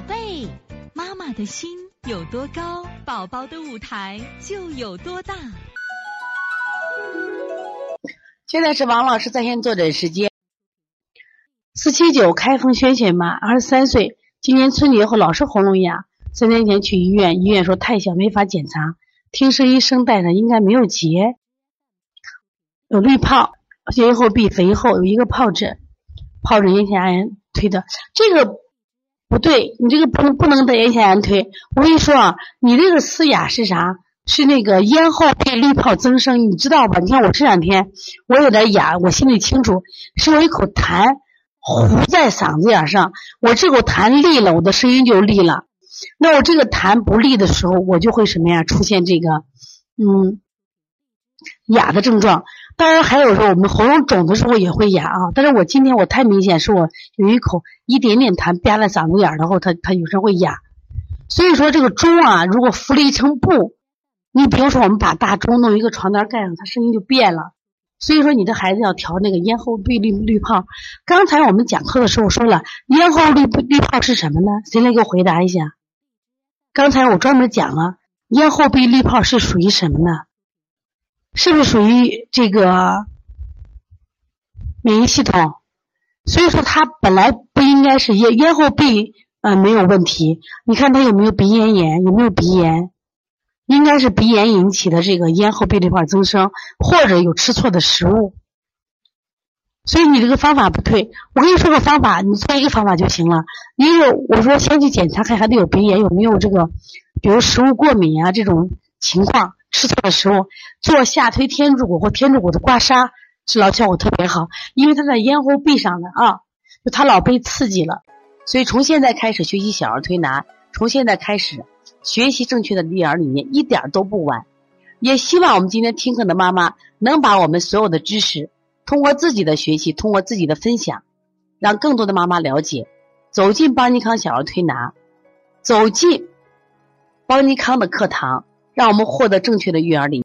宝贝，妈妈的心有多高，宝宝的舞台就有多大。现在是王老师在线坐诊时间。四七九开封萱萱妈，二十三岁，今年春节后老是喉咙哑，三年前去医院，医院说太小没法检查，听说医生带上应该没有结，有滤泡，咽后壁肥厚，有一个疱疹，疱疹咽下炎推的，这个不对，你这个不不能得咽下炎推。我跟你说啊，你这个嘶哑是啥？是那个咽后壁滤泡增生，你知道吧？你看我这两天我有点哑，我心里清楚，是我一口痰糊在嗓子眼上，我这口痰利了，我的声音就利了。那我这个痰不利的时候，我就会什么呀？出现这个嗯哑的症状。当然还有时候我们喉咙肿的时候也会哑啊。但是我今天我太明显，是我有一口一点点痰憋在嗓子眼儿，然后它它有时候会哑。所以说这个钟啊，如果敷了一层布，你比如说我们把大钟弄一个床单盖上，它声音就变了。所以说你的孩子要调那个咽后壁滤滤泡。刚才我们讲课的时候说了，咽后滤滤泡是什么呢？谁来给我回答一下？刚才我专门讲了，咽后壁滤泡是属于什么呢？是不是属于这个免疫系统？所以说它本来不应该是咽咽后壁呃没有问题。你看它有没有鼻咽炎？有没有鼻炎？应该是鼻炎引起的这个咽后壁这块增生，或者有吃错的食物。所以你这个方法不对。我跟你说个方法，你做一个方法就行了。一个我说先去检查看孩子有鼻炎有没有这个，比如食物过敏啊这种情况，吃错的食物，做下推天柱骨或天柱骨的刮痧，治疗效果特别好，因为它在咽喉壁上的啊，就他老被刺激了。所以从现在开始学习小儿推拿，从现在开始。学习正确的育儿理念一点都不晚，也希望我们今天听课的妈妈能把我们所有的知识通过自己的学习，通过自己的分享，让更多的妈妈了解，走进邦尼康小儿推拿，走进邦尼康的课堂，让我们获得正确的育儿理。